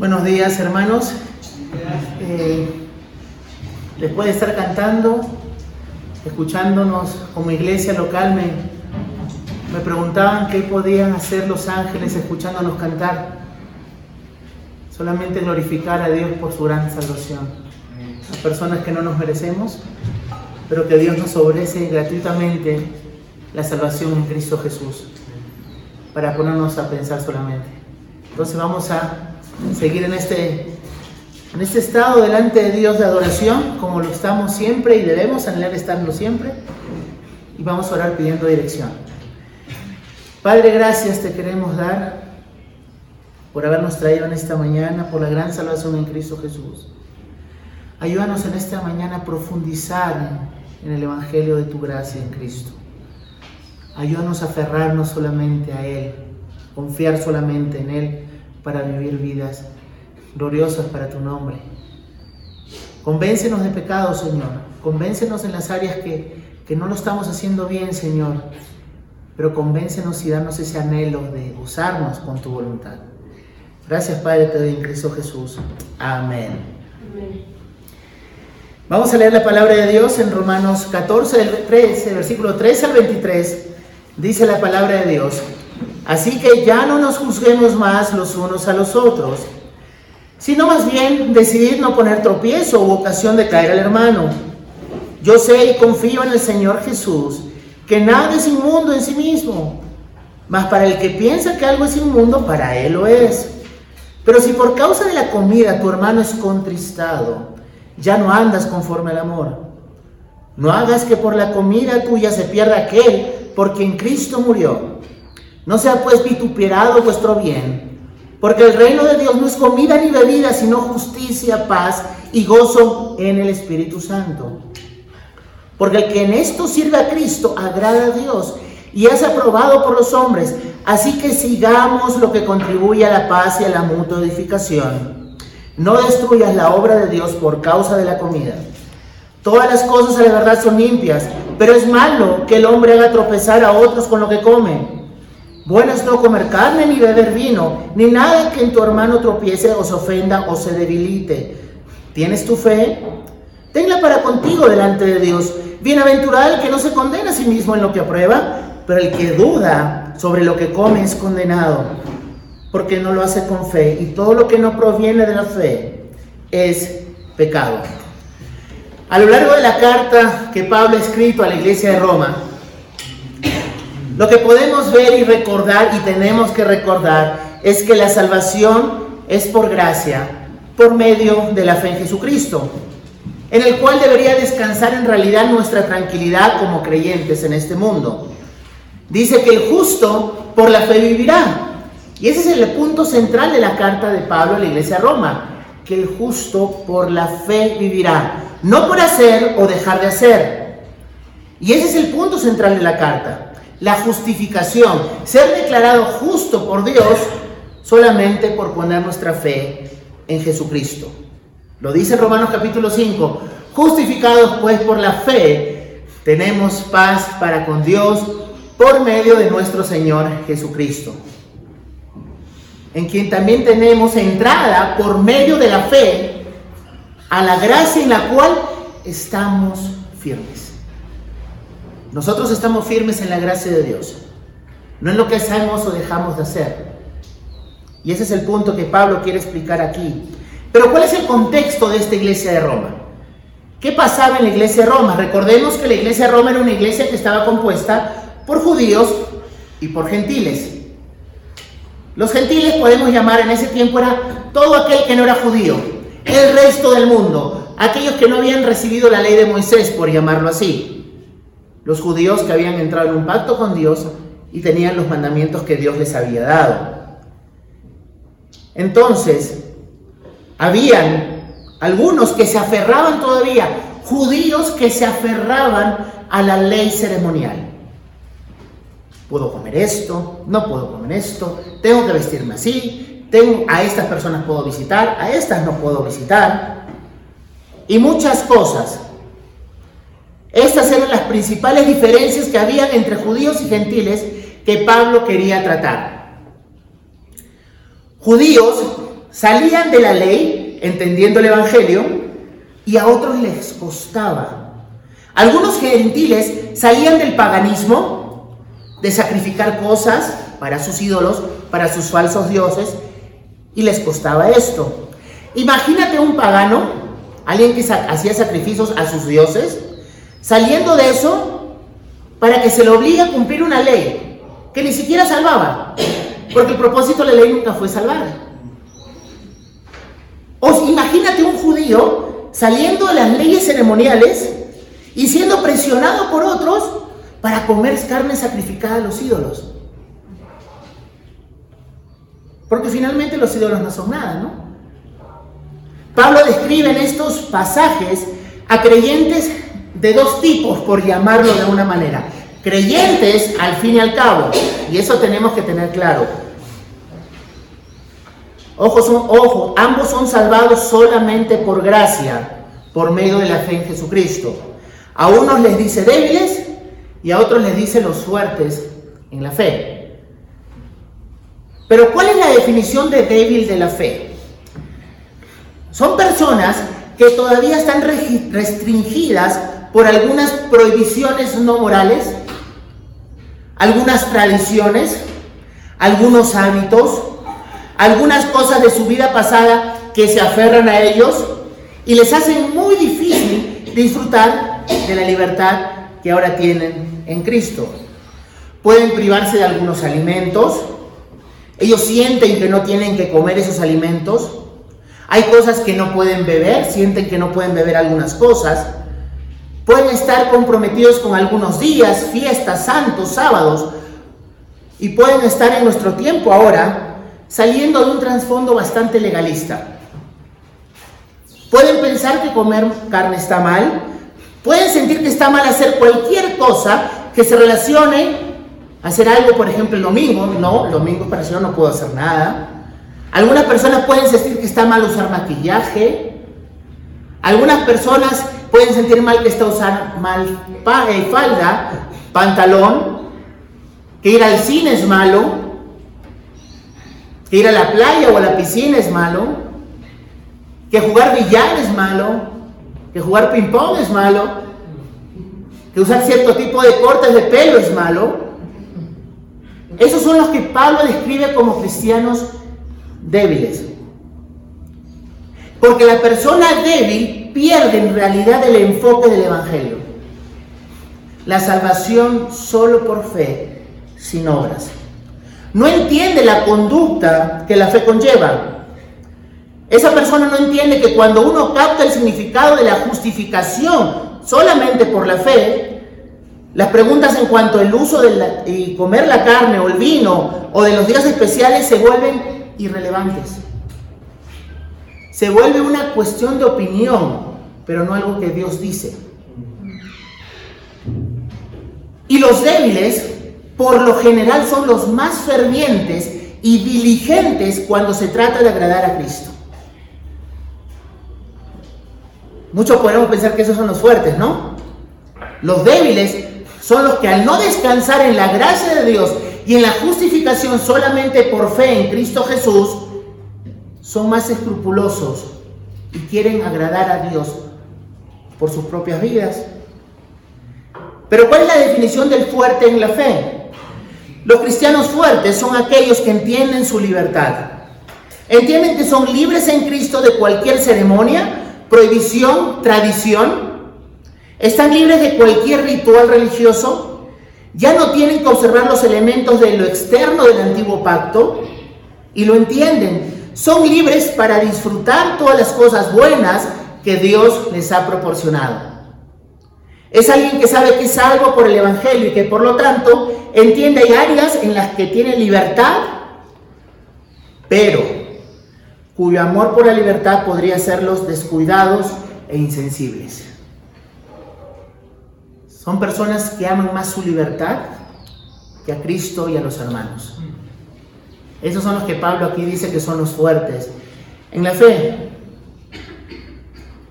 Buenos días hermanos. Eh, después de estar cantando, escuchándonos como iglesia local, me, me preguntaban qué podían hacer los ángeles escuchándonos cantar. Solamente glorificar a Dios por su gran salvación. Las personas que no nos merecemos, pero que Dios nos ofrece gratuitamente la salvación en Cristo Jesús, para ponernos a pensar solamente. Entonces vamos a seguir en este, en este estado delante de Dios de adoración, como lo estamos siempre y debemos anhelar estarlo siempre. Y vamos a orar pidiendo dirección. Padre, gracias te queremos dar por habernos traído en esta mañana, por la gran salvación en Cristo Jesús. Ayúdanos en esta mañana a profundizar en el Evangelio de tu gracia en Cristo. Ayúdanos a aferrarnos solamente a Él, confiar solamente en Él para vivir vidas gloriosas para tu nombre. Convéncenos de pecado, Señor. Convéncenos en las áreas que, no lo estamos haciendo bien, Señor. Pero convéncenos y danos ese anhelo de usarnos con tu voluntad. Gracias, Padre, te doy en Cristo Jesús. Amén. Vamos a leer la palabra de Dios en Romanos 14, 13, versículo 13 al 23. Dice la palabra de Dios. Así que ya no nos juzguemos más los unos a los otros, sino más bien decidir no poner tropiezo u ocasión de caer al hermano. Yo sé y confío en el Señor Jesús, que nada es inmundo en sí mismo, mas para el que piensa que algo es inmundo, para él lo es. Pero si por causa de la comida tu hermano es contristado, ya no andas conforme al amor. No hagas que por la comida tuya se pierda aquel por quien Cristo murió no sea pues vituperado vuestro bien, porque el reino de Dios no es comida ni bebida, sino justicia, paz y gozo en el Espíritu Santo. Porque el que en esto sirve a Cristo agrada a Dios y es aprobado por los hombres. Así que sigamos lo que contribuye a la paz y a la mutua edificación. No destruyas la obra de Dios por causa de la comida. Todas las cosas a la verdad son limpias, pero es malo que el hombre haga tropezar a otros con lo que come. Bueno es no comer carne ni beber vino, ni nada que en tu hermano tropiece o se ofenda o se debilite. ¿Tienes tu fe? Tenla para contigo delante de Dios. Bienaventurado el que no se condena a sí mismo en lo que aprueba, pero el que duda sobre lo que come es condenado, porque no lo hace con fe. Y todo lo que no proviene de la fe es pecado. A lo largo de la carta que Pablo ha escrito a la iglesia de Roma, lo que podemos ver y recordar y tenemos que recordar es que la salvación es por gracia, por medio de la fe en Jesucristo, en el cual debería descansar en realidad nuestra tranquilidad como creyentes en este mundo. Dice que el justo por la fe vivirá. Y ese es el punto central de la carta de Pablo a la iglesia de Roma, que el justo por la fe vivirá, no por hacer o dejar de hacer. Y ese es el punto central de la carta la justificación, ser declarado justo por Dios solamente por poner nuestra fe en Jesucristo. Lo dice Romanos capítulo 5, justificados pues por la fe, tenemos paz para con Dios por medio de nuestro Señor Jesucristo, en quien también tenemos entrada por medio de la fe a la gracia en la cual estamos firmes. Nosotros estamos firmes en la gracia de Dios, no en lo que hacemos o dejamos de hacer. Y ese es el punto que Pablo quiere explicar aquí. Pero ¿cuál es el contexto de esta iglesia de Roma? ¿Qué pasaba en la iglesia de Roma? Recordemos que la iglesia de Roma era una iglesia que estaba compuesta por judíos y por gentiles. Los gentiles podemos llamar en ese tiempo era todo aquel que no era judío, el resto del mundo, aquellos que no habían recibido la ley de Moisés, por llamarlo así. Los judíos que habían entrado en un pacto con Dios y tenían los mandamientos que Dios les había dado. Entonces, habían algunos que se aferraban todavía, judíos que se aferraban a la ley ceremonial. Puedo comer esto, no puedo comer esto, tengo que vestirme así, tengo, a estas personas puedo visitar, a estas no puedo visitar. Y muchas cosas estas eran las principales diferencias que había entre judíos y gentiles que Pablo quería tratar. Judíos salían de la ley, entendiendo el Evangelio, y a otros les costaba. Algunos gentiles salían del paganismo, de sacrificar cosas para sus ídolos, para sus falsos dioses, y les costaba esto. Imagínate un pagano, alguien que hacía sacrificios a sus dioses, saliendo de eso para que se le obligue a cumplir una ley que ni siquiera salvaba, porque el propósito de la ley nunca fue salvar. O imagínate un judío saliendo de las leyes ceremoniales y siendo presionado por otros para comer carne sacrificada a los ídolos. Porque finalmente los ídolos no son nada, ¿no? Pablo describe en estos pasajes a creyentes de dos tipos, por llamarlo de una manera. Creyentes al fin y al cabo, y eso tenemos que tener claro. Ojo, son, ojo, ambos son salvados solamente por gracia, por medio de la fe en Jesucristo. A unos les dice débiles y a otros les dice los fuertes en la fe. Pero ¿cuál es la definición de débil de la fe? Son personas que todavía están restringidas por algunas prohibiciones no morales, algunas tradiciones, algunos hábitos, algunas cosas de su vida pasada que se aferran a ellos y les hacen muy difícil disfrutar de la libertad que ahora tienen en Cristo. Pueden privarse de algunos alimentos, ellos sienten que no tienen que comer esos alimentos, hay cosas que no pueden beber, sienten que no pueden beber algunas cosas. Pueden estar comprometidos con algunos días, fiestas, santos, sábados. Y pueden estar en nuestro tiempo ahora saliendo de un trasfondo bastante legalista. Pueden pensar que comer carne está mal. Pueden sentir que está mal hacer cualquier cosa que se relacione hacer algo, por ejemplo, el domingo. No, el domingo para eso no puedo hacer nada. Algunas personas pueden sentir que está mal usar maquillaje. Algunas personas pueden sentir mal que está usar mal eh, falda, pantalón, que ir al cine es malo, que ir a la playa o a la piscina es malo, que jugar billar es malo, que jugar ping-pong es malo, que usar cierto tipo de cortes de pelo es malo. Esos son los que Pablo describe como cristianos débiles. Porque la persona débil pierde en realidad el enfoque del Evangelio. La salvación solo por fe, sin obras. No entiende la conducta que la fe conlleva. Esa persona no entiende que cuando uno capta el significado de la justificación solamente por la fe, las preguntas en cuanto al uso de comer la carne o el vino o de los días especiales se vuelven irrelevantes. Se vuelve una cuestión de opinión, pero no algo que Dios dice. Y los débiles, por lo general, son los más fervientes y diligentes cuando se trata de agradar a Cristo. Muchos podemos pensar que esos son los fuertes, ¿no? Los débiles son los que al no descansar en la gracia de Dios y en la justificación solamente por fe en Cristo Jesús, son más escrupulosos y quieren agradar a Dios por sus propias vidas. Pero ¿cuál es la definición del fuerte en la fe? Los cristianos fuertes son aquellos que entienden su libertad. Entienden que son libres en Cristo de cualquier ceremonia, prohibición, tradición. Están libres de cualquier ritual religioso ya no tienen que observar los elementos de lo externo del antiguo pacto y lo entienden. Son libres para disfrutar todas las cosas buenas que Dios les ha proporcionado. Es alguien que sabe que es salvo por el Evangelio y que por lo tanto entiende hay áreas en las que tiene libertad, pero cuyo amor por la libertad podría hacerlos descuidados e insensibles. Son personas que aman más su libertad que a Cristo y a los hermanos. Esos son los que Pablo aquí dice que son los fuertes en la fe.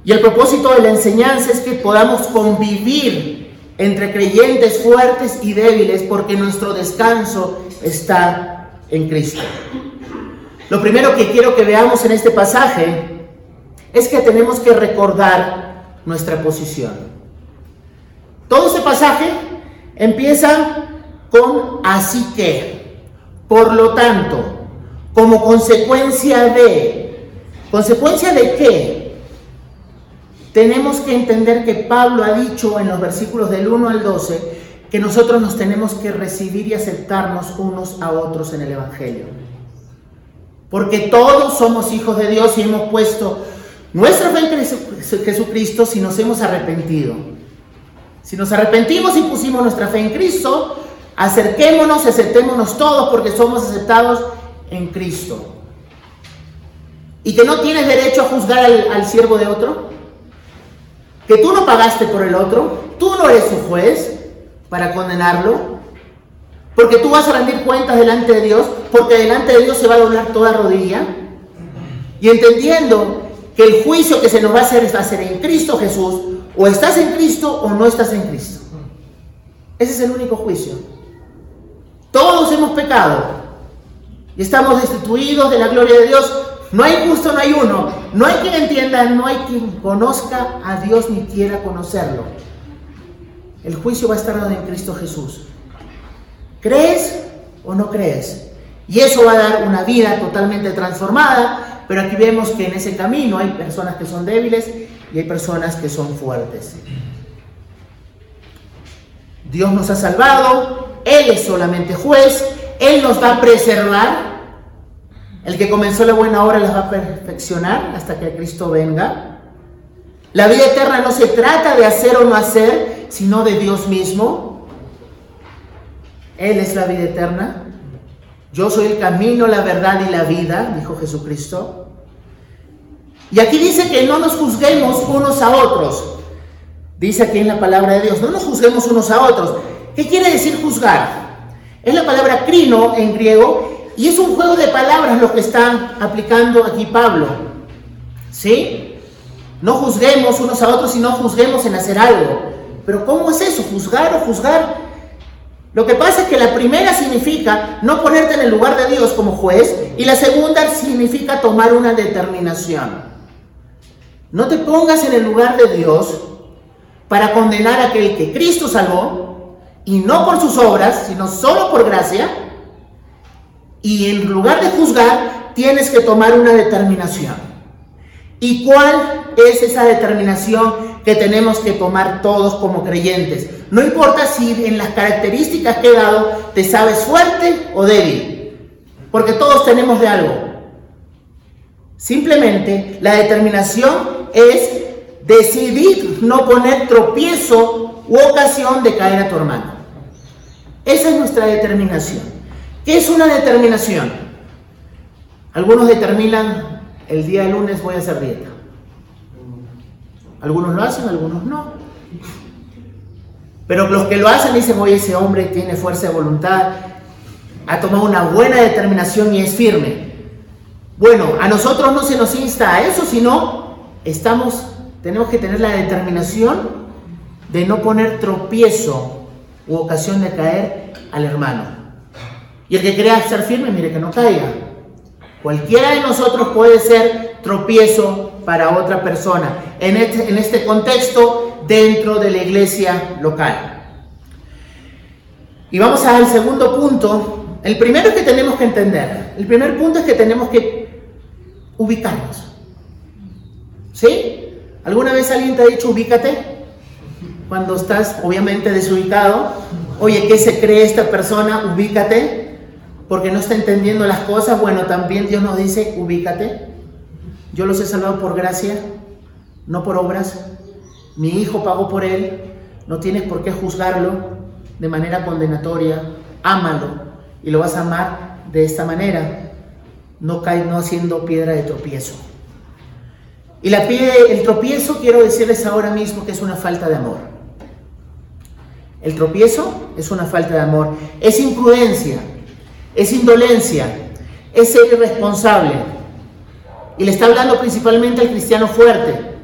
Y el propósito de la enseñanza es que podamos convivir entre creyentes fuertes y débiles porque nuestro descanso está en Cristo. Lo primero que quiero que veamos en este pasaje es que tenemos que recordar nuestra posición. Todo este pasaje empieza con así que, por lo tanto, como consecuencia de, consecuencia de qué? Tenemos que entender que Pablo ha dicho en los versículos del 1 al 12 que nosotros nos tenemos que recibir y aceptarnos unos a otros en el Evangelio. Porque todos somos hijos de Dios y hemos puesto nuestra fe en Jesucristo si nos hemos arrepentido. Si nos arrepentimos y pusimos nuestra fe en Cristo, acerquémonos, aceptémonos todos porque somos aceptados en Cristo. Y que no tienes derecho a juzgar al, siervo de otro. Que tú no pagaste por el otro. Tú no eres su juez para condenarlo. Porque tú vas a rendir cuentas delante de Dios, porque delante de Dios se va a doblar toda rodilla. Y entendiendo que el juicio que se nos va a hacer va a ser en Cristo Jesús, o estás en Cristo o no estás en Cristo. Ese es el único juicio. Todos hemos pecado y estamos destituidos de la gloria de Dios. No hay justo, no hay uno. No hay quien entienda, no hay quien conozca a Dios ni quiera conocerlo. El juicio va a estar dado en Cristo Jesús. ¿Crees o no crees? Y eso va a dar una vida totalmente transformada, pero aquí vemos que en ese camino hay personas que son débiles y hay personas que son fuertes. Dios nos ha salvado, Él es solamente juez, Él nos va a preservar. El que comenzó la buena obra las va a perfeccionar hasta que Cristo venga. La vida eterna no se trata de hacer o no hacer, sino de Dios mismo. Él es la vida eterna. Yo soy el camino, la verdad y la vida, dijo Jesucristo. Y aquí dice que no nos juzguemos unos a otros. Dice aquí en la palabra de Dios, no nos juzguemos unos a otros. ¿Qué quiere decir juzgar? Es la palabra crino en griego y es un juego de palabras lo que está aplicando aquí Pablo. ¿Sí? No juzguemos unos a otros, sino juzguemos en hacer algo. Pero ¿cómo es eso? ¿Juzgar o juzgar? Lo que pasa es que la primera significa no ponerte en el lugar de Dios como juez y la segunda significa tomar una determinación. No te pongas en el lugar de Dios para condenar a aquel que Cristo salvó y no por sus obras, sino solo por gracia. Y en lugar de juzgar, tienes que tomar una determinación. ¿Y cuál es esa determinación que tenemos que tomar todos como creyentes. No importa si en las características que he dado te sabes fuerte o débil, porque todos tenemos de algo. Simplemente la determinación es decidir no poner tropiezo u ocasión de caer a tu hermano. Esa es nuestra determinación. ¿Qué es una determinación? Algunos determinan el día lunes voy a hacer dieta. Algunos lo hacen, algunos no. Pero los que lo hacen dicen, oye, ese hombre tiene fuerza de voluntad, ha tomado una buena determinación y es firme. Bueno, a nosotros no se nos insta a eso, sino estamos, tenemos que tener la determinación de no poner tropiezo u ocasión de caer al hermano. Y el que crea ser firme, mire que no caiga. Cualquiera de nosotros puede ser tropiezo para otra persona. En este, en este contexto, dentro de la iglesia local. Y vamos al segundo punto. El primero que tenemos que entender. El primer punto es que tenemos que ubicarnos. ¿Sí? ¿Alguna vez alguien te ha dicho ubícate? Cuando estás obviamente desubicado. Oye, ¿qué se cree esta persona? Ubícate porque no está entendiendo las cosas, bueno, también Dios nos dice, ubícate. Yo los he salvado por gracia, no por obras. Mi hijo pagó por él, no tienes por qué juzgarlo de manera condenatoria. Ámalo y lo vas a amar de esta manera, no cae no haciendo piedra de tropiezo. Y la pie, el tropiezo quiero decirles ahora mismo que es una falta de amor. El tropiezo es una falta de amor, es imprudencia, es indolencia, es ser irresponsable. Y le está hablando principalmente al cristiano fuerte,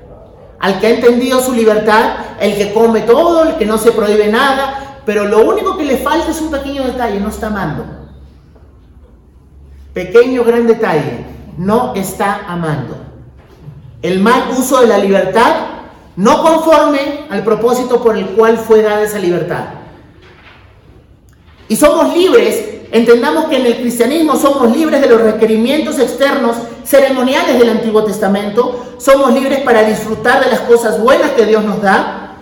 al que ha entendido su libertad, el que come todo, el que no se prohíbe nada, pero lo único que le falta es un pequeño detalle, no está amando. pequeño gran detalle, no está amando. El mal uso de la libertad no conforme al propósito por el cual fue dada esa libertad. Y somos libres, entendamos que en el cristianismo somos libres de los requerimientos externos ceremoniales del Antiguo Testamento, somos libres para disfrutar de las cosas buenas que Dios nos da,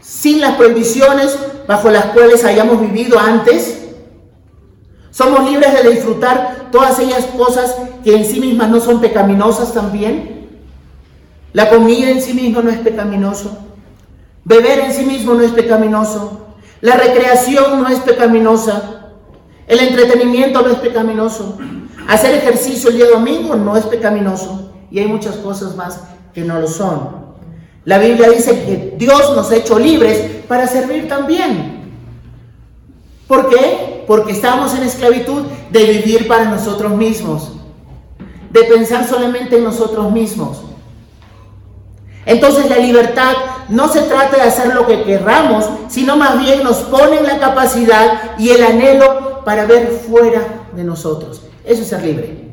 sin las prohibiciones bajo las cuales hayamos vivido antes. Somos libres de disfrutar todas aquellas cosas que en sí mismas no son pecaminosas también. La comida en sí misma no es pecaminoso. Beber en sí mismo no es pecaminoso. La recreación no es pecaminosa. El entretenimiento no es pecaminoso. Hacer ejercicio el día domingo no es pecaminoso. Y hay muchas cosas más que no lo son. La Biblia dice que Dios nos ha hecho libres para servir también. ¿Por qué? Porque estamos en esclavitud de vivir para nosotros mismos, de pensar solamente en nosotros mismos. Entonces la libertad no se trata de hacer lo que querramos, sino más bien nos pone en la capacidad y el anhelo para ver fuera de nosotros. Eso es ser libre.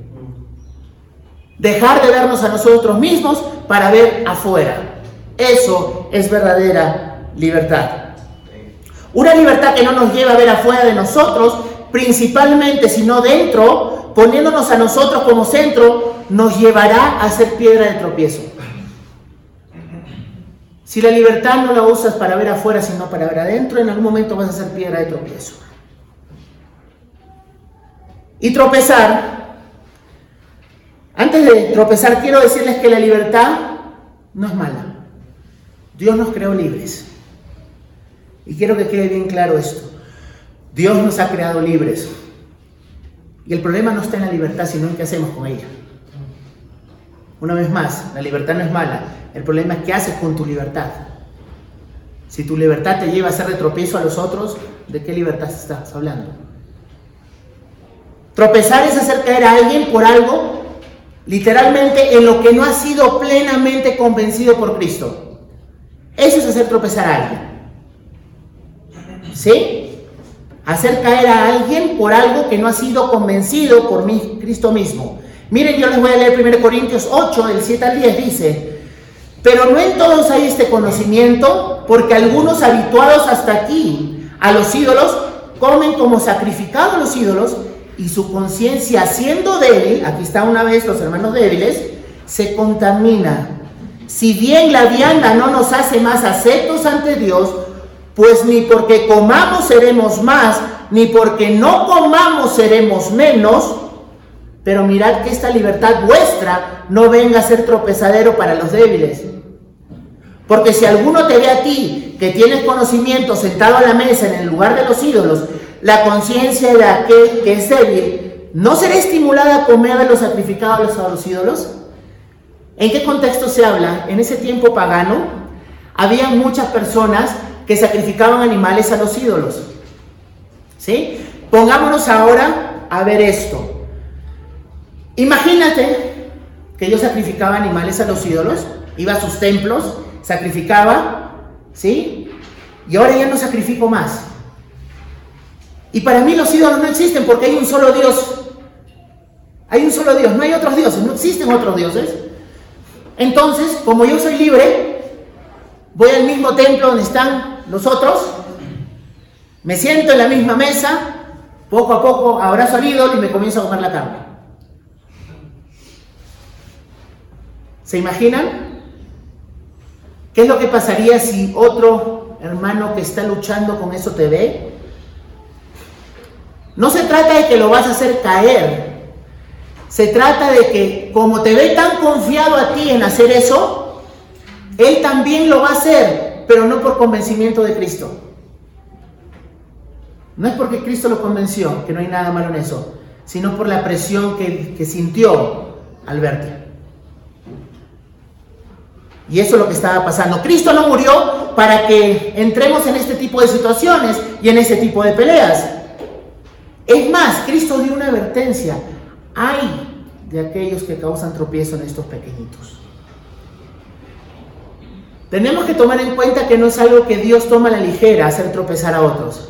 Dejar de vernos a nosotros mismos para ver afuera. Eso es verdadera libertad. Una libertad que no nos lleva a ver afuera de nosotros, principalmente sino dentro, poniéndonos a nosotros como centro, nos llevará a ser piedra de tropiezo. Si la libertad no la usas para ver afuera, sino para ver adentro, en algún momento vas a ser piedra de tropiezo. Y tropezar. Antes de tropezar, quiero decirles que la libertad no es mala. Dios nos creó libres. Y quiero que quede bien claro esto. Dios nos ha creado libres. Y el problema no está en la libertad, sino en qué hacemos con ella. Una vez más, la libertad no es mala. El problema es qué haces con tu libertad. Si tu libertad te lleva a hacer retropiezo a los otros, ¿de qué libertad estás hablando? Tropezar es hacer caer a alguien por algo, literalmente, en lo que no ha sido plenamente convencido por Cristo. Eso es hacer tropezar a alguien. ¿Sí? Hacer caer a alguien por algo que no ha sido convencido por Cristo mismo. Miren, yo les voy a leer 1 Corintios 8, del 7 al 10, dice, pero no en todos hay este conocimiento, porque algunos habituados hasta aquí a los ídolos comen como sacrificados los ídolos y su conciencia siendo débil, aquí está una vez los hermanos débiles, se contamina. Si bien la vianda no nos hace más aceptos ante Dios, pues ni porque comamos seremos más, ni porque no comamos seremos menos, pero mirad que esta libertad vuestra no venga a ser tropezadero para los débiles. Porque si alguno te ve a ti, que tienes conocimiento sentado a la mesa en el lugar de los ídolos, la conciencia de aquel que es débil, ¿no será estimulada a comer de los sacrificados a los ídolos? ¿En qué contexto se habla? En ese tiempo pagano, había muchas personas que sacrificaban animales a los ídolos. ¿Sí? Pongámonos ahora a ver esto. Imagínate que yo sacrificaba animales a los ídolos, iba a sus templos, sacrificaba, ¿sí? Y ahora ya no sacrifico más. Y para mí los ídolos no existen porque hay un solo Dios. Hay un solo Dios, no hay otros dioses, no existen otros dioses. Entonces, como yo soy libre, voy al mismo templo donde están los otros, me siento en la misma mesa, poco a poco abrazo al ídolo y me comienzo a comer la carne. ¿Se imaginan? ¿Qué es lo que pasaría si otro hermano que está luchando con eso te ve? No se trata de que lo vas a hacer caer, se trata de que como te ve tan confiado a ti en hacer eso, Él también lo va a hacer, pero no por convencimiento de Cristo. No es porque Cristo lo convenció, que no hay nada malo en eso, sino por la presión que, sintió al verte. Y eso es lo que estaba pasando. Cristo no murió para que entremos en este tipo de situaciones y en este tipo de peleas. Es más, Cristo dio una advertencia. Hay de aquellos que causan tropiezo en estos pequeñitos. Tenemos que tomar en cuenta que no es algo que Dios toma a la ligera hacer tropezar a otros.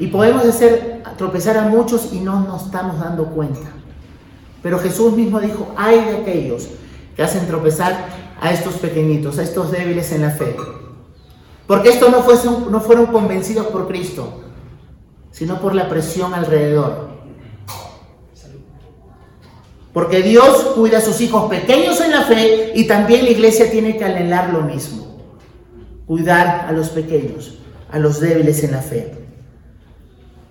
Y podemos hacer tropezar a muchos y no nos estamos dando cuenta. Pero Jesús mismo dijo, hay de aquellos que hacen tropezar a estos pequeñitos, a estos débiles en la fe. Porque estos no, fueron convencidos por Cristo, sino por la presión alrededor. Porque Dios cuida a sus hijos pequeños en la fe y también la iglesia tiene que anhelar lo mismo. Cuidar a los pequeños, a los débiles en la fe.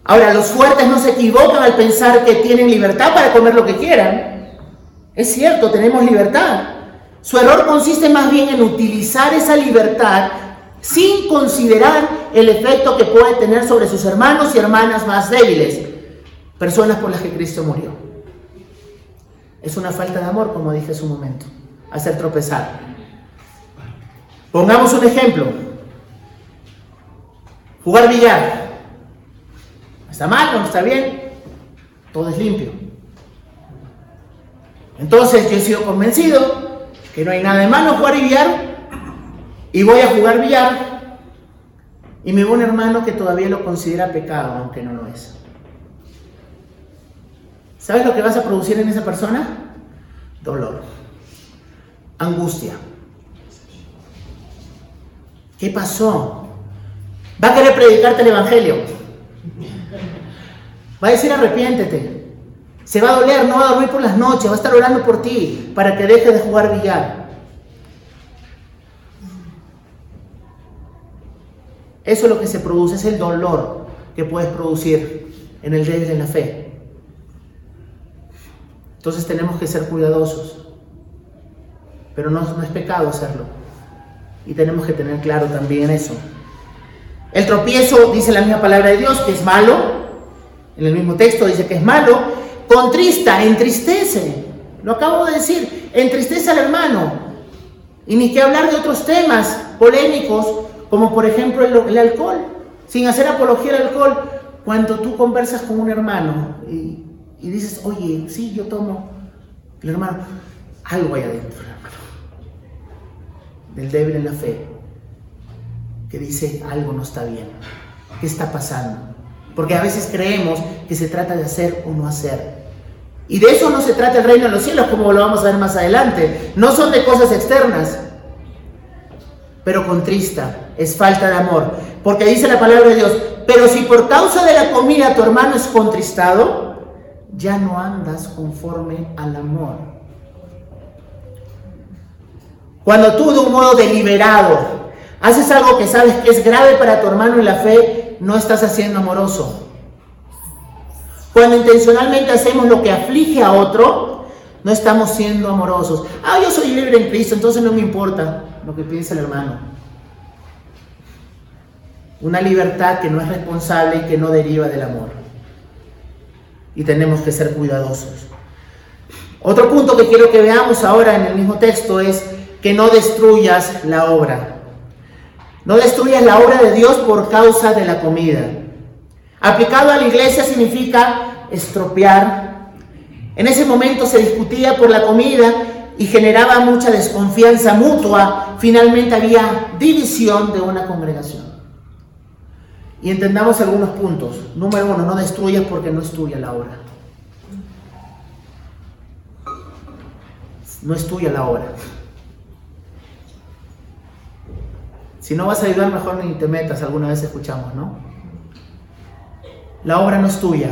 Ahora, los fuertes no se equivocan al pensar que tienen libertad para comer lo que quieran. Es cierto, tenemos libertad. Su error consiste más bien en utilizar esa libertad sin considerar el efecto que puede tener sobre sus hermanos y hermanas más débiles, personas por las que Cristo murió. Es una falta de amor, como dije hace un momento, hacer tropezar. Pongamos un ejemplo. Jugar billar. ¿Está mal no está bien? Todo es limpio. Entonces yo he sido convencido que no hay nada de malo jugar billar y voy a jugar billar y me veo un hermano que todavía lo considera pecado, aunque no lo es. ¿Sabes lo que vas a producir en esa persona? Dolor, angustia. ¿Qué pasó? Va a querer predicarte el Evangelio. Va a decir arrepiéntete. Se va a doler, no va a dormir por las noches, va a estar orando por ti para que dejes de jugar billar. Eso es lo que se produce, es el dolor que puedes producir en el débil en la fe. Entonces tenemos que ser cuidadosos, pero no, no es pecado hacerlo. Y tenemos que tener claro también eso. El tropiezo, dice la misma palabra de Dios, que es malo. En el mismo texto dice que es malo. Contrista, entristece. Lo acabo de decir, entristece al hermano. Y ni que hablar de otros temas polémicos como por ejemplo el, alcohol, sin hacer apología al alcohol. Cuando tú conversas con un hermano y, dices, oye, sí, yo tomo, el hermano, algo hay adentro, hermano, del débil en la fe, que dice, algo no está bien, ¿qué está pasando? Porque a veces creemos que se trata de hacer o no hacer. Y de eso no se trata el reino de los cielos, como lo vamos a ver más adelante. No son de cosas externas, pero contrista, es falta de amor. Porque dice la palabra de Dios, pero si por causa de la comida tu hermano es contristado, ya no andas conforme al amor. Cuando tú de un modo deliberado haces algo que sabes que es grave para tu hermano en la fe, no estás haciendo amoroso. Cuando intencionalmente hacemos lo que aflige a otro, no estamos siendo amorosos. Ah, yo soy libre en Cristo, entonces no me importa lo que piensa el hermano. Una libertad que no es responsable y que no deriva del amor. Y tenemos que ser cuidadosos. Otro punto que quiero que veamos ahora en el mismo texto es que no destruyas la obra. No destruyas la obra de Dios por causa de la comida. Aplicado a la iglesia significa estropear. En ese momento se discutía por la comida y generaba mucha desconfianza mutua, finalmente había división de una congregación. Y entendamos algunos puntos. Número uno, no destruyas porque no es tuya la obra. No es tuya la obra. Si no vas a ayudar, mejor ni te metas, alguna vez escuchamos, ¿no? La obra no es tuya.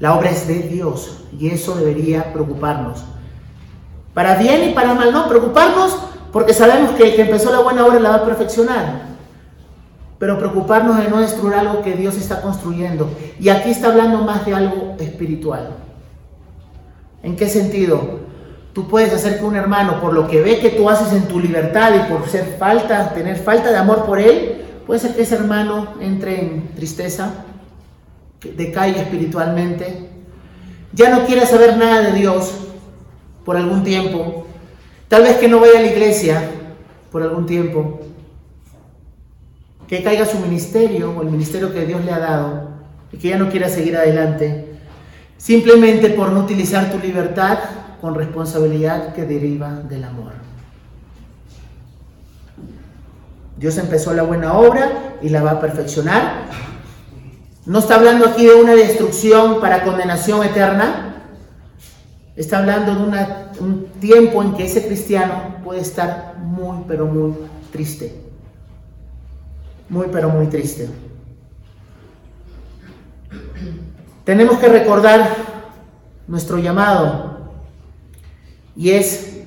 La obra es de Dios y eso debería preocuparnos. Para bien y para mal, no, preocuparnos porque sabemos que el que empezó la buena obra la va a perfeccionar. Pero preocuparnos de no destruir algo que Dios está construyendo. Y aquí está hablando más de algo espiritual. ¿En qué sentido? Tú puedes hacer que un hermano, por lo que ve que tú haces en tu libertad y por ser falta, tener falta de amor por él, puede ser que ese hermano entre en tristeza, decaiga espiritualmente, ya no quiera saber nada de Dios, por algún tiempo. Tal vez que no vaya a la iglesia por algún tiempo. Que caiga su ministerio o el ministerio que Dios le ha dado y que ya no quiera seguir adelante. Simplemente por no utilizar tu libertad con responsabilidad que deriva del amor. Dios empezó la buena obra y la va a perfeccionar. No está hablando aquí de una destrucción para condenación eterna. Está hablando de un tiempo en que ese cristiano puede estar muy, pero muy triste. Muy, pero muy triste. Tenemos que recordar nuestro llamado y es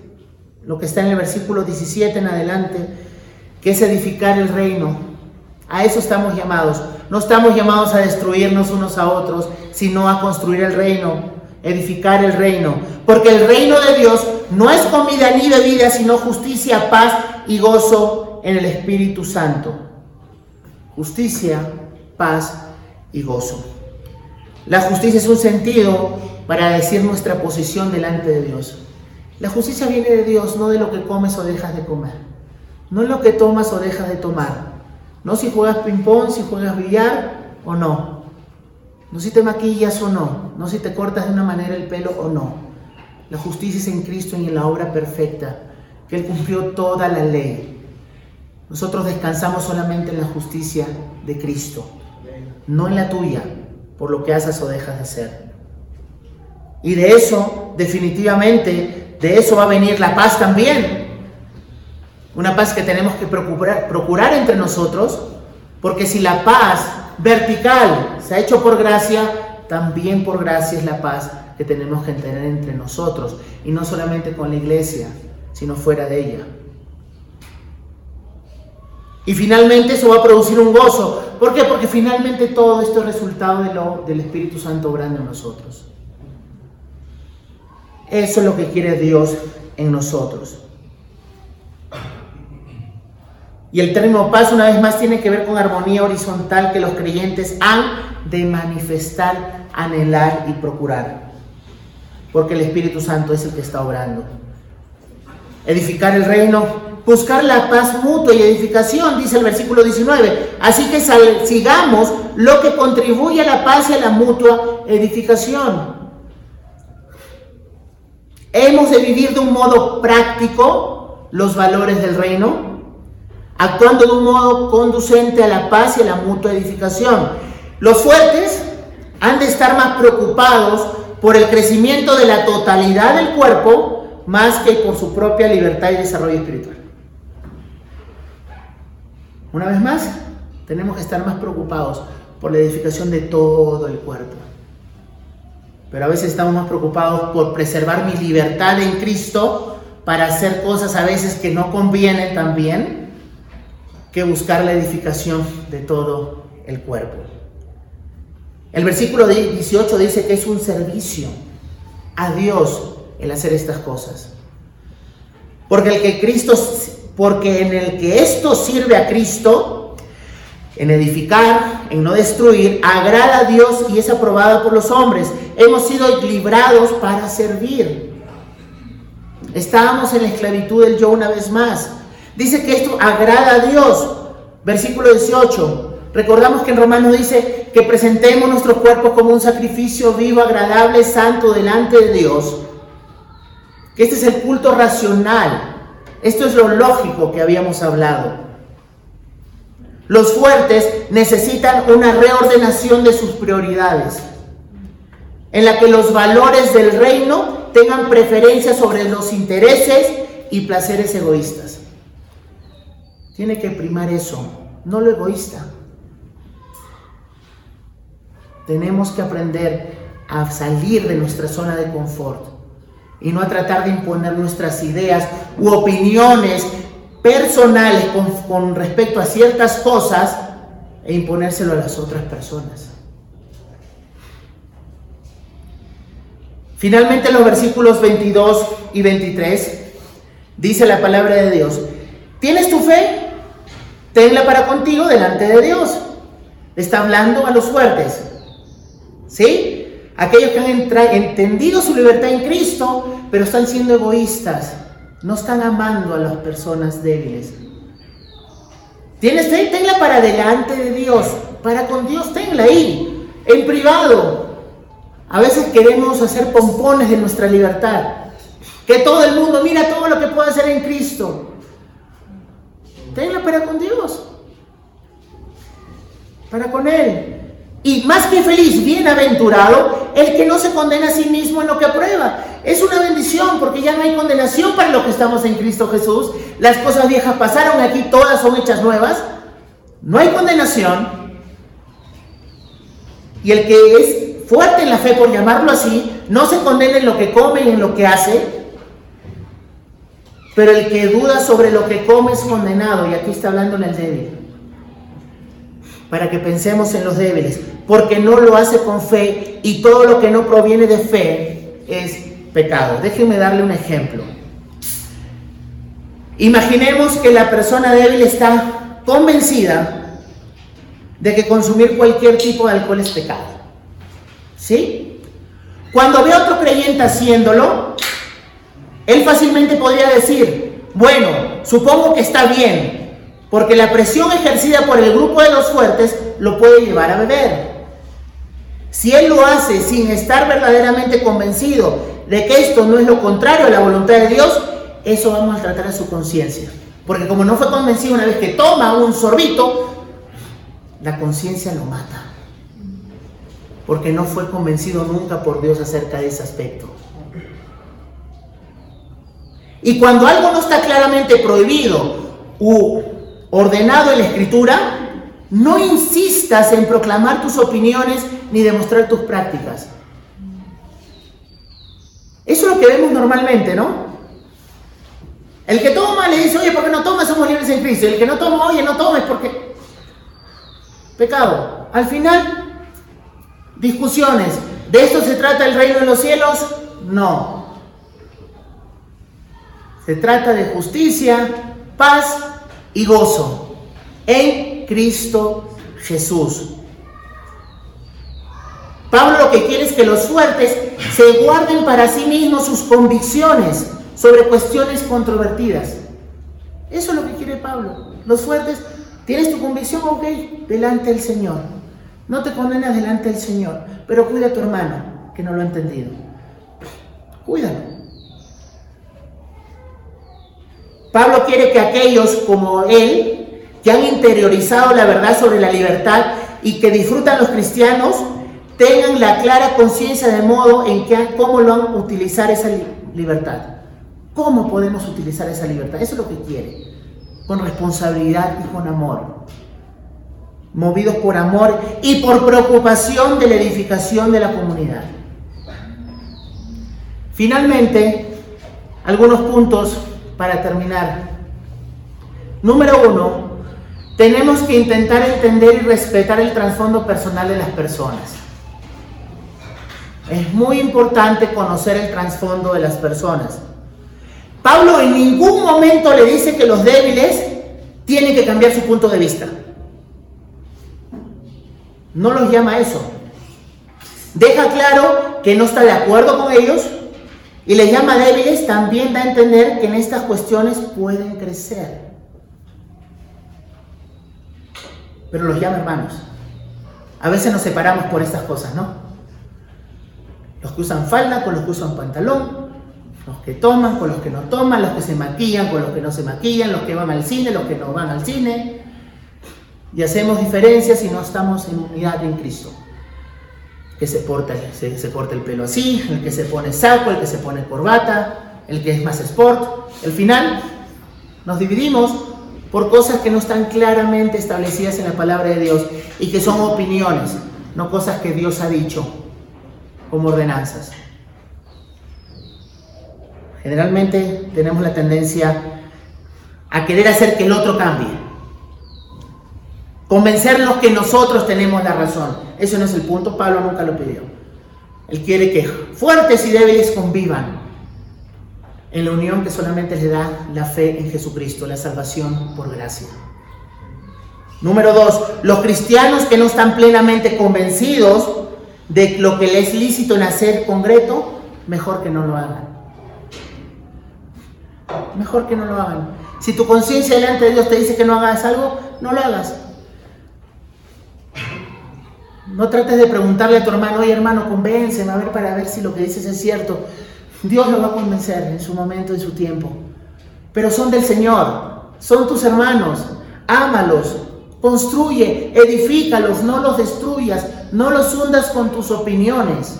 lo que está en el versículo 17 en adelante, que es edificar el reino. A eso estamos llamados. No estamos llamados a destruirnos unos a otros, sino a construir el reino, edificar el reino. Porque el reino de Dios no es comida ni bebida, sino justicia, paz y gozo en el Espíritu Santo. Justicia, paz y gozo. La justicia es un sentido para decir nuestra posición delante de Dios. La justicia viene de Dios, no de lo que comes o dejas de comer. No es lo que tomas o dejas de tomar. No si juegas ping-pong, si juegas billar o no. No si te maquillas o no. No si te cortas de una manera el pelo o no. La justicia es en Cristo y en la obra perfecta, que Él cumplió toda la ley. Nosotros descansamos solamente en la justicia de Cristo, no en la tuya, por lo que haces o dejas de hacer. Y de eso, definitivamente, de eso va a venir la paz también. Una paz que tenemos que procurar, entre nosotros, porque si la paz vertical se ha hecho por gracia, también por gracia es la paz que tenemos que tener entre nosotros, y no solamente con la iglesia, sino fuera de ella. Y finalmente eso va a producir un gozo. ¿Por qué? Porque finalmente todo esto es resultado de lo, del Espíritu Santo obrando en nosotros. Eso es lo que quiere Dios en nosotros. Y el término paz una vez más tiene que ver con armonía horizontal que los creyentes han de manifestar, anhelar y procurar. Porque el Espíritu Santo es el que está obrando. Edificar el reino, buscar la paz mutua y edificación, dice el versículo 19. Así que sigamos lo que contribuye a la paz y a la mutua edificación. Hemos de vivir de un modo práctico los valores del reino, actuando de un modo conducente a la paz y a la mutua edificación. Los fuertes han de estar más preocupados por el crecimiento de la totalidad del cuerpo más que por su propia libertad y desarrollo espiritual. Una vez más, tenemos que estar más preocupados por la edificación de todo el cuerpo. Pero a veces estamos más preocupados por preservar mi libertad en Cristo para hacer cosas a veces que no convienen también que buscar la edificación de todo el cuerpo. El versículo 18 dice que es un servicio a Dios el hacer estas cosas. Porque el que Cristo porque en el que esto sirve a Cristo en edificar, en no destruir, agrada a Dios y es aprobada por los hombres. Hemos sido librados para servir. Estábamos en la esclavitud del yo una vez más. Dice que esto agrada a Dios. Versículo 18. Recordamos que en Romanos dice que presentemos nuestro cuerpo como un sacrificio vivo, agradable, santo delante de Dios. Que este es el culto racional. Esto es lo lógico que habíamos hablado. Los fuertes necesitan una reordenación de sus prioridades, en la que los valores del reino tengan preferencia sobre los intereses y placeres egoístas. Tiene que primar eso, no lo egoísta. Tenemos que aprender a salir de nuestra zona de confort y no a tratar de imponer nuestras ideas u opiniones personales con, respecto a ciertas cosas e imponérselo a las otras personas. Finalmente los versículos 22 y 23 dice la palabra de Dios, ¿tienes tu fe? Tenla para contigo delante de Dios. Está hablando a los fuertes. ¿Sí? Aquellos que han entendido su libertad en Cristo, pero están siendo egoístas no están amando a las personas débiles. Tienes tenla para delante de Dios. Para con Dios, tenla ahí, en privado. A veces queremos hacer pompones de nuestra libertad. Que todo el mundo mira todo lo que puede hacer en Cristo. Tenla para con Dios. Para con Él. Y más que feliz, bienaventurado, el que no se condena a sí mismo en lo que aprueba. Es una bendición porque ya no hay condenación para los que estamos en Cristo Jesús. Las cosas viejas pasaron aquí, todas son hechas nuevas. No hay condenación. Y el que es fuerte en la fe, por llamarlo así, no se condena en lo que come y en lo que hace. Pero el que duda sobre lo que come es condenado. Y aquí está hablando en el débil para que pensemos en los débiles, porque no lo hace con fe y todo lo que no proviene de fe es pecado. Déjenme darle un ejemplo. Imaginemos que la persona débil está convencida de que consumir cualquier tipo de alcohol es pecado. ¿Sí? Cuando ve a otro creyente haciéndolo, él fácilmente podría decir, bueno, supongo que está bien, porque la presión ejercida por el grupo de los fuertes lo puede llevar a beber. Si él lo hace sin estar verdaderamente convencido de que esto no es lo contrario a la voluntad de Dios, eso va a maltratar a su conciencia. Porque como no fue convencido una vez que toma un sorbito, la conciencia lo mata. Porque no fue convencido nunca por Dios acerca de ese aspecto. Y cuando algo no está claramente prohibido u ordenado en la escritura, no insistas en proclamar tus opiniones ni demostrar tus prácticas. Eso es lo que vemos normalmente, ¿no? El que toma le dice, oye, ¿por qué no tomas? Somos libres en Cristo. El que no toma, oye, no tomes porque... Pecado. Al final, discusiones. ¿De esto se trata el reino de los cielos? No. Se trata de justicia, paz y gozo en Cristo Jesús. Pablo lo que quiere es que los fuertes se guarden para sí mismos sus convicciones sobre cuestiones controvertidas. Eso es lo que quiere Pablo. Los fuertes, tienes tu convicción, ok, delante del Señor. No te condenas delante del Señor, pero cuida a tu hermano, que no lo ha entendido. Cuídalo. Pablo quiere que aquellos como él, que han interiorizado la verdad sobre la libertad y que disfrutan los cristianos, tengan la clara conciencia de modo en que cómo lo han utilizar esa libertad. ¿Cómo podemos utilizar esa libertad? Eso es lo que quiere. Con responsabilidad y con amor. Movidos por amor y por preocupación de la edificación de la comunidad. Finalmente, algunos puntos para terminar. Número uno, tenemos que intentar entender y respetar el trasfondo personal de las personas. Es muy importante conocer el trasfondo de las personas. Pablo en ningún momento le dice que los débiles tienen que cambiar su punto de vista. No los llama eso. Deja claro que no está de acuerdo con ellos, y les llama débiles, también da a entender que en estas cuestiones pueden crecer. Pero los llama hermanos. A veces nos separamos por estas cosas, ¿no? Los que usan falda con los que usan pantalón, los que toman con los que no toman, los que se maquillan con los que no se maquillan, los que van al cine, los que no van al cine. Y hacemos diferencias y no estamos en unidad en Cristo que se, porta, corta el pelo así, el que se pone saco, el que se pone corbata, el que es más sport. Al final nos dividimos por cosas que no están claramente establecidas en la palabra de Dios y que son opiniones, no cosas que Dios ha dicho como ordenanzas. Generalmente tenemos la tendencia a querer hacer que el otro cambie. Convencernos que nosotros tenemos la razón. Eso no es el punto, Pablo nunca lo pidió. Él quiere que fuertes y débiles convivan en la unión que solamente le da la fe en Jesucristo, la salvación por gracia. Número dos, los cristianos que no están plenamente convencidos de lo que les es lícito en hacer concreto, mejor que no lo hagan. Mejor que no lo hagan. Si tu conciencia delante de Dios te dice que no hagas algo, no lo hagas. No trates de preguntarle a tu hermano, oye hermano, convénceme a ver para ver si lo que dices es cierto. Dios lo va a convencer en su momento, en su tiempo. Pero son del Señor, son tus hermanos, ámalos, Construye, edifícalos, no los destruyas, no los hundas con tus opiniones.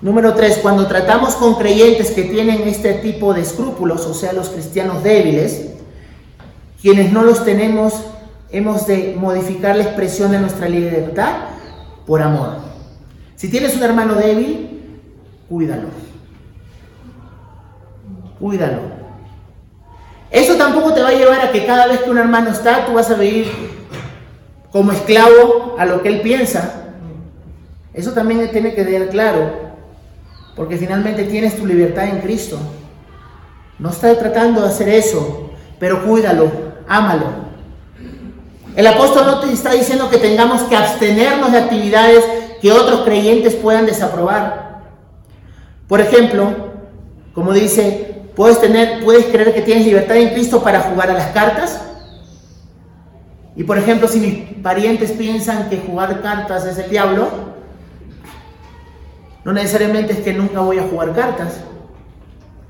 Número tres, cuando tratamos con creyentes que tienen este tipo de escrúpulos, o sea, los cristianos débiles, quienes no los tenemos, hemos de modificar la expresión de nuestra libertad por amor. Si tienes un hermano débil, cuídalo. Cuídalo. Eso tampoco te va a llevar a que cada vez que un hermano está, tú vas a vivir como esclavo a lo que él piensa. Eso también tiene que quedar claro. Porque finalmente tienes tu libertad en Cristo. No está tratando de hacer eso, pero cuídalo, ámalo. El apóstol no te está diciendo que tengamos que abstenernos de actividades que otros creyentes puedan desaprobar. Por ejemplo, como dice, puedes tener, puedes creer que tienes libertad en Cristo para jugar a las cartas. Y por ejemplo, si mis parientes piensan que jugar cartas es el diablo, no necesariamente es que nunca voy a jugar cartas.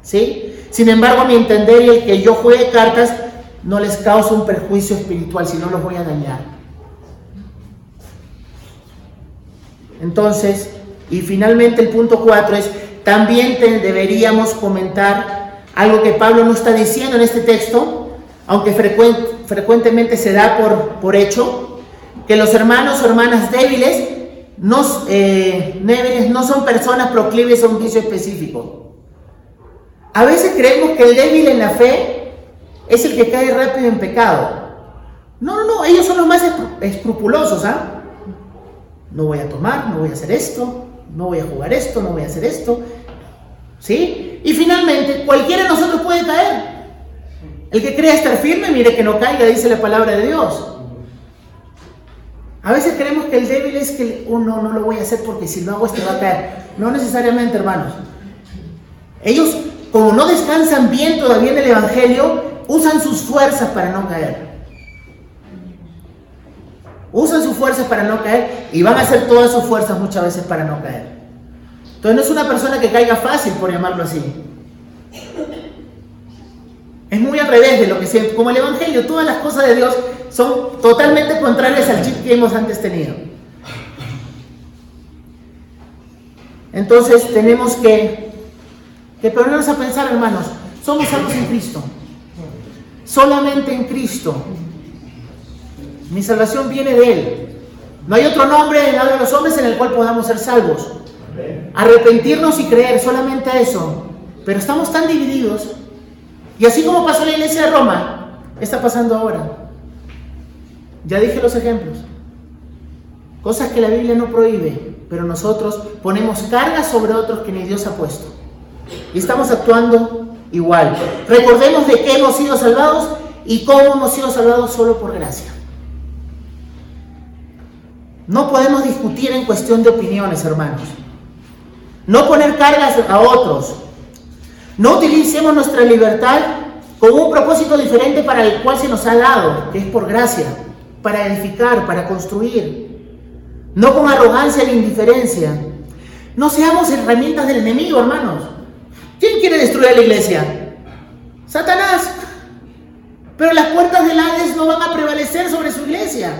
¿Sí? Sin embargo, mi entender, el que yo juegue cartas no les causa un perjuicio espiritual, si no los voy a dañar. Entonces, y finalmente el punto 4 es, también deberíamos comentar algo que Pablo no está diciendo en este texto, aunque frecuentemente se da por, por hecho, que los hermanos o hermanas débiles no, eh, no son personas proclives a un vicio específico. A veces creemos que el débil en la fe es el que cae rápido en pecado. No, no, no, ellos son los más escrupulosos, ¿ah? No voy a tomar, no voy a hacer esto, no voy a jugar esto, no voy a hacer esto. ¿Sí? Y finalmente, cualquiera de nosotros puede caer. El que crea estar firme, mire que no caiga, dice la palabra de Dios. A veces creemos que el débil es que uno no lo voy a hacer porque si lo hago este va a caer. No necesariamente, hermanos. Ellos, como no descansan bien todavía en el Evangelio, usan sus fuerzas para no caer. Usan sus fuerzas para no caer y van a hacer todas sus fuerzas muchas veces para no caer. Entonces no es una persona que caiga fácil, por llamarlo así. Es muy al revés de lo que siempre, como el Evangelio, todas las cosas de Dios son totalmente contrarias al chip que hemos antes tenido. Entonces tenemos que, que ponernos a pensar, hermanos, somos salvos en Cristo. Solamente en Cristo. Mi salvación viene de Él. No hay otro nombre en lado de los hombres en el cual podamos ser salvos. Arrepentirnos y creer, solamente eso. Pero estamos tan divididos. Y así como pasó la iglesia de Roma, está pasando ahora. Ya dije los ejemplos. Cosas que la Biblia no prohíbe, pero nosotros ponemos cargas sobre otros que ni Dios ha puesto. Y estamos actuando igual. Recordemos de qué hemos sido salvados y cómo hemos sido salvados solo por gracia. No podemos discutir en cuestión de opiniones, hermanos. No poner cargas a otros. No utilicemos nuestra libertad con un propósito diferente para el cual se nos ha dado, que es por gracia para edificar, para construir, no con arrogancia ni indiferencia. No seamos herramientas del enemigo, hermanos. ¿Quién quiere destruir la iglesia? Satanás. Pero las puertas del Hades no van a prevalecer sobre su iglesia,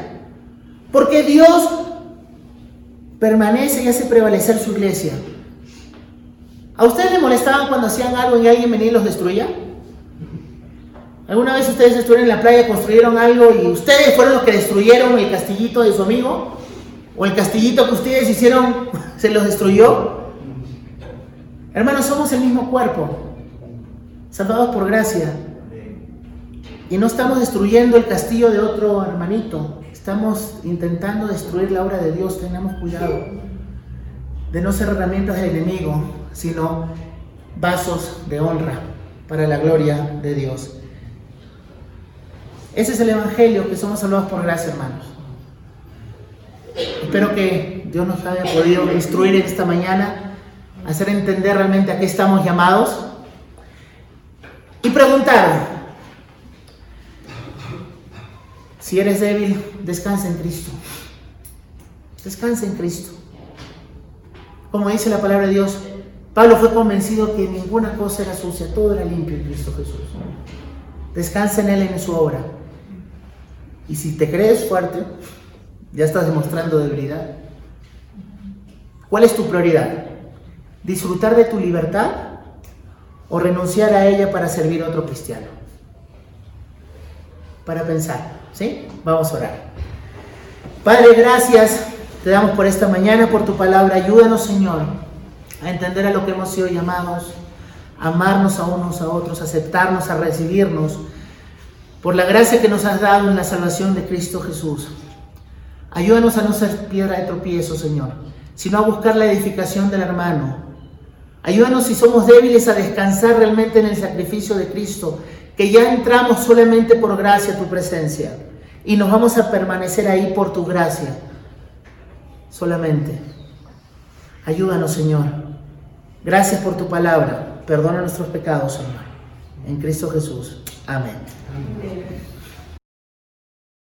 porque Dios permanece y hace prevalecer su iglesia. ¿A ustedes les molestaban cuando hacían algo y alguien venía y los destruía? ¿Alguna vez ustedes estuvieron en la playa, construyeron algo y ustedes fueron los que destruyeron el castillito de su amigo? ¿O el castillito que ustedes hicieron se los destruyó? Hermanos, somos el mismo cuerpo, salvados por gracia. Y no estamos destruyendo el castillo de otro hermanito, estamos intentando destruir la obra de Dios. Tengamos cuidado de no ser herramientas del enemigo, sino vasos de honra para la gloria de Dios. Ese es el Evangelio, que somos salvados por gracia, hermanos. Espero que Dios nos haya podido instruir esta mañana, hacer entender realmente a qué estamos llamados y preguntar, si eres débil, descansa en Cristo. Descansa en Cristo. Como dice la palabra de Dios, Pablo fue convencido que ninguna cosa era sucia, todo era limpio en Cristo Jesús. Descansa en Él en su obra. Y si te crees fuerte, ya estás demostrando debilidad. ¿Cuál es tu prioridad? ¿Disfrutar de tu libertad o renunciar a ella para servir a otro cristiano? Para pensar, ¿sí? Vamos a orar. Padre, gracias. Te damos por esta mañana, por tu palabra. Ayúdanos, Señor, a entender a lo que hemos sido llamados, a amarnos a unos a otros, a aceptarnos, a recibirnos, por la gracia que nos has dado en la salvación de Cristo Jesús. Ayúdanos a no ser piedra de tropiezo, Señor, sino a buscar la edificación del hermano. Ayúdanos si somos débiles a descansar realmente en el sacrificio de Cristo, que ya entramos solamente por gracia a tu presencia y nos vamos a permanecer ahí por tu gracia solamente. Ayúdanos, Señor. Gracias por tu palabra. Perdona nuestros pecados, Señor. En Cristo Jesús. Amén. Amén.